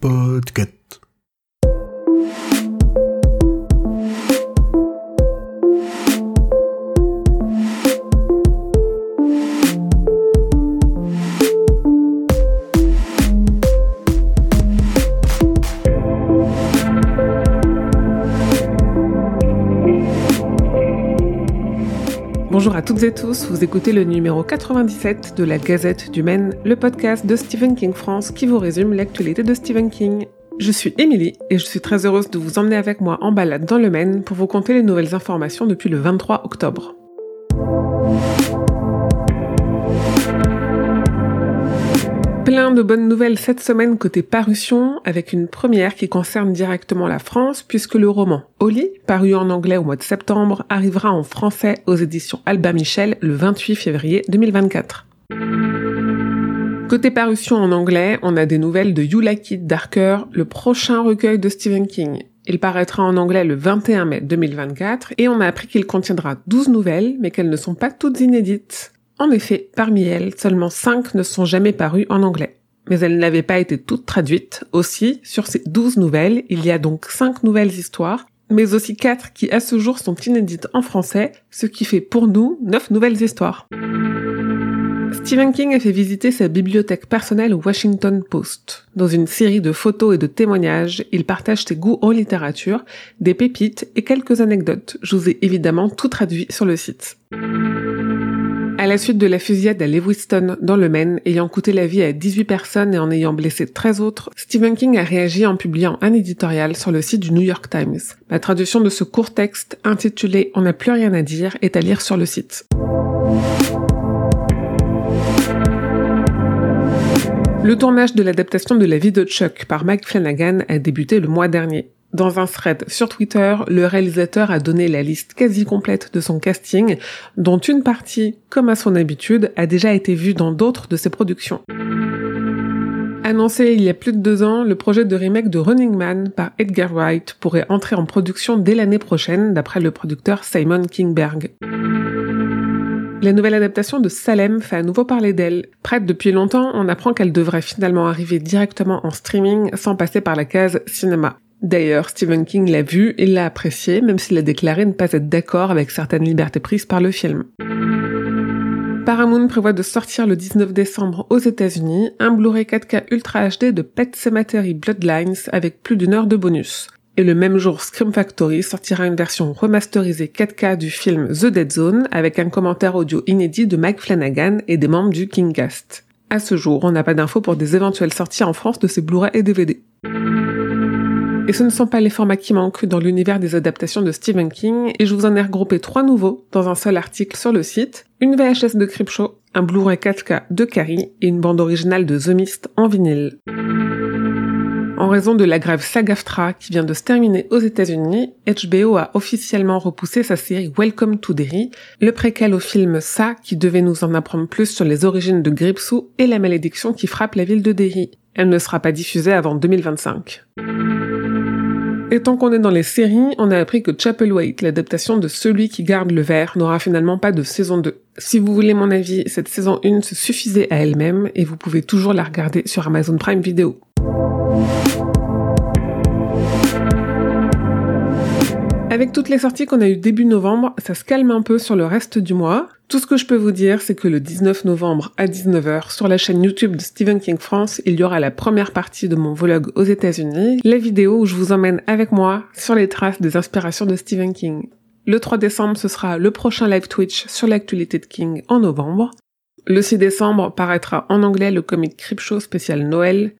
Podcast. Bonjour à toutes et tous, vous écoutez le numéro 97 de la Gazette du Maine, le podcast de Stephen King France qui vous résume l'actualité de Stephen King. Je suis Émilie et je suis très heureuse de vous emmener avec moi en balade dans le Maine pour vous conter les nouvelles informations depuis le 23 octobre. Plein de bonnes nouvelles cette semaine côté parution, avec une première qui concerne directement la France, puisque le roman Oli, paru en anglais au mois de septembre, arrivera en français aux éditions Albin Michel le 28 février 2024. Côté parution en anglais, on a des nouvelles de You Like It Darker, le prochain recueil de Stephen King. Il paraîtra en anglais le 21 mai 2024 et on a appris qu'il contiendra 12 nouvelles, mais qu'elles ne sont pas toutes inédites. En effet, parmi elles, seulement 5 ne sont jamais parues en anglais. Mais elles n'avaient pas été toutes traduites. Aussi, sur ces 12 nouvelles, il y a donc 5 nouvelles histoires, mais aussi 4 qui à ce jour sont inédites en français, ce qui fait pour nous 9 nouvelles histoires. Stephen King a fait visiter sa bibliothèque personnelle au Washington Post. Dans une série de photos et de témoignages, il partage ses goûts en littérature, des pépites et quelques anecdotes. Je vous ai évidemment tout traduit sur le site. À la suite de la fusillade à Lewiston dans le Maine, ayant coûté la vie à 18 personnes et en ayant blessé 13 autres, Stephen King a réagi en publiant un éditorial sur le site du New York Times. La traduction de ce court texte intitulé On n'a plus rien à dire est à lire sur le site. Le tournage de l'adaptation de La vie de Chuck par Mike Flanagan a débuté le mois dernier. Dans un thread sur Twitter, le réalisateur a donné la liste quasi complète de son casting, dont une partie, comme à son habitude, a déjà été vue dans d'autres de ses productions. Annoncé il y a plus de deux ans, le projet de remake de Running Man par Edgar Wright pourrait entrer en production dès l'année prochaine, d'après le producteur Simon Kingberg. La nouvelle adaptation de Salem fait à nouveau parler d'elle. Prête depuis longtemps, on apprend qu'elle devrait finalement arriver directement en streaming sans passer par la case cinéma. D'ailleurs, Stephen King l'a vu et l'a apprécié, même s'il a déclaré ne pas être d'accord avec certaines libertés prises par le film. Paramount prévoit de sortir le 19 décembre aux États-Unis un Blu-ray 4K Ultra HD de Pet Cemetery Bloodlines avec plus d'une heure de bonus. Et le même jour, Scream Factory sortira une version remasterisée 4K du film The Dead Zone avec un commentaire audio inédit de Mike Flanagan et des membres du Kingcast. À ce jour, on n'a pas d'infos pour des éventuelles sorties en France de ces Blu-ray et DVD. Et ce ne sont pas les formats qui manquent dans l'univers des adaptations de Stephen King, et je vous en ai regroupé trois nouveaux dans un seul article sur le site, une VHS de Creepshow, un Blu-ray 4K de Carrie et une bande originale de The Mist en vinyle. En raison de la grève SAG-AFTRA qui vient de se terminer aux États-Unis, HBO a officiellement repoussé sa série Welcome to Derry, le préquel au film Ça qui devait nous en apprendre plus sur les origines de Gripsou et la malédiction qui frappe la ville de Derry. Elle ne sera pas diffusée avant 2025. Et tant qu'on est dans les séries, on a appris que Chapelwaite, l'adaptation de Celui qui garde le verre, n'aura finalement pas de saison 2. Si vous voulez mon avis, cette saison 1 se suffisait à elle-même et vous pouvez toujours la regarder sur Amazon Prime Video. Avec toutes les sorties qu'on a eues début novembre, ça se calme un peu sur le reste du mois. Tout ce que je peux vous dire, c'est que le 19 novembre à 19h, sur la chaîne YouTube de Stephen King France, il y aura la première partie de mon vlog aux États-Unis, la vidéo où je vous emmène avec moi sur les traces des inspirations de Stephen King. Le 3 décembre, ce sera le prochain live Twitch sur l'actualité de King en novembre. Le 6 décembre paraîtra en anglais le comic Creepshow spécial Noël,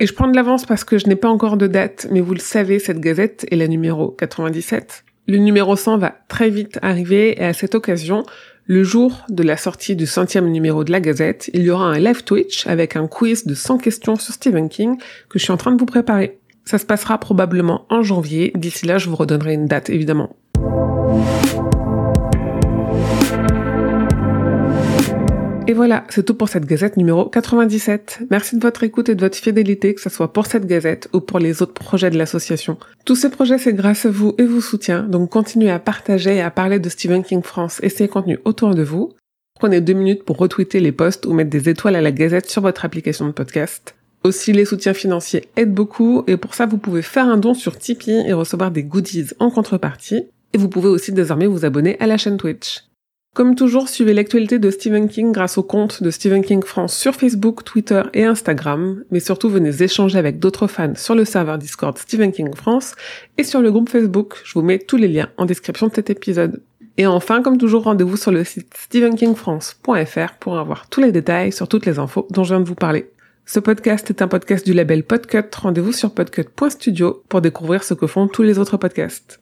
et je prends de l'avance parce que je n'ai pas encore de date, mais vous le savez, cette gazette est la numéro 97. Le numéro 100 va très vite arriver et à cette occasion, le jour de la sortie du centième numéro de la Gazette, il y aura un live Twitch avec un quiz de 100 questions sur Stephen King que je suis en train de vous préparer. Ça se passera probablement en janvier. D'ici là, je vous redonnerai une date, évidemment. Et voilà, c'est tout pour cette gazette numéro 97. Merci de votre écoute et de votre fidélité, que ce soit pour cette gazette ou pour les autres projets de l'association. Tous ces projets, c'est grâce à vous et vos soutiens, donc continuez à partager et à parler de Stephen King France et ses contenus autour de vous. Prenez deux minutes pour retweeter les posts ou mettre des étoiles à la gazette sur votre application de podcast. Aussi, les soutiens financiers aident beaucoup et pour ça, vous pouvez faire un don sur Tipeee et recevoir des goodies en contrepartie. Et vous pouvez aussi désormais vous abonner à la chaîne Twitch. Comme toujours, suivez l'actualité de Stephen King grâce au compte de Stephen King France sur Facebook, Twitter et Instagram, mais surtout venez échanger avec d'autres fans sur le serveur Discord Stephen King France et sur le groupe Facebook. Je vous mets tous les liens en description de cet épisode. Et enfin, comme toujours, rendez-vous sur le site stephenkingfrance.fr pour avoir tous les détails sur toutes les infos dont je viens de vous parler. Ce podcast est un podcast du label Podcut. Rendez-vous sur podcut.studio pour découvrir ce que font tous les autres podcasts.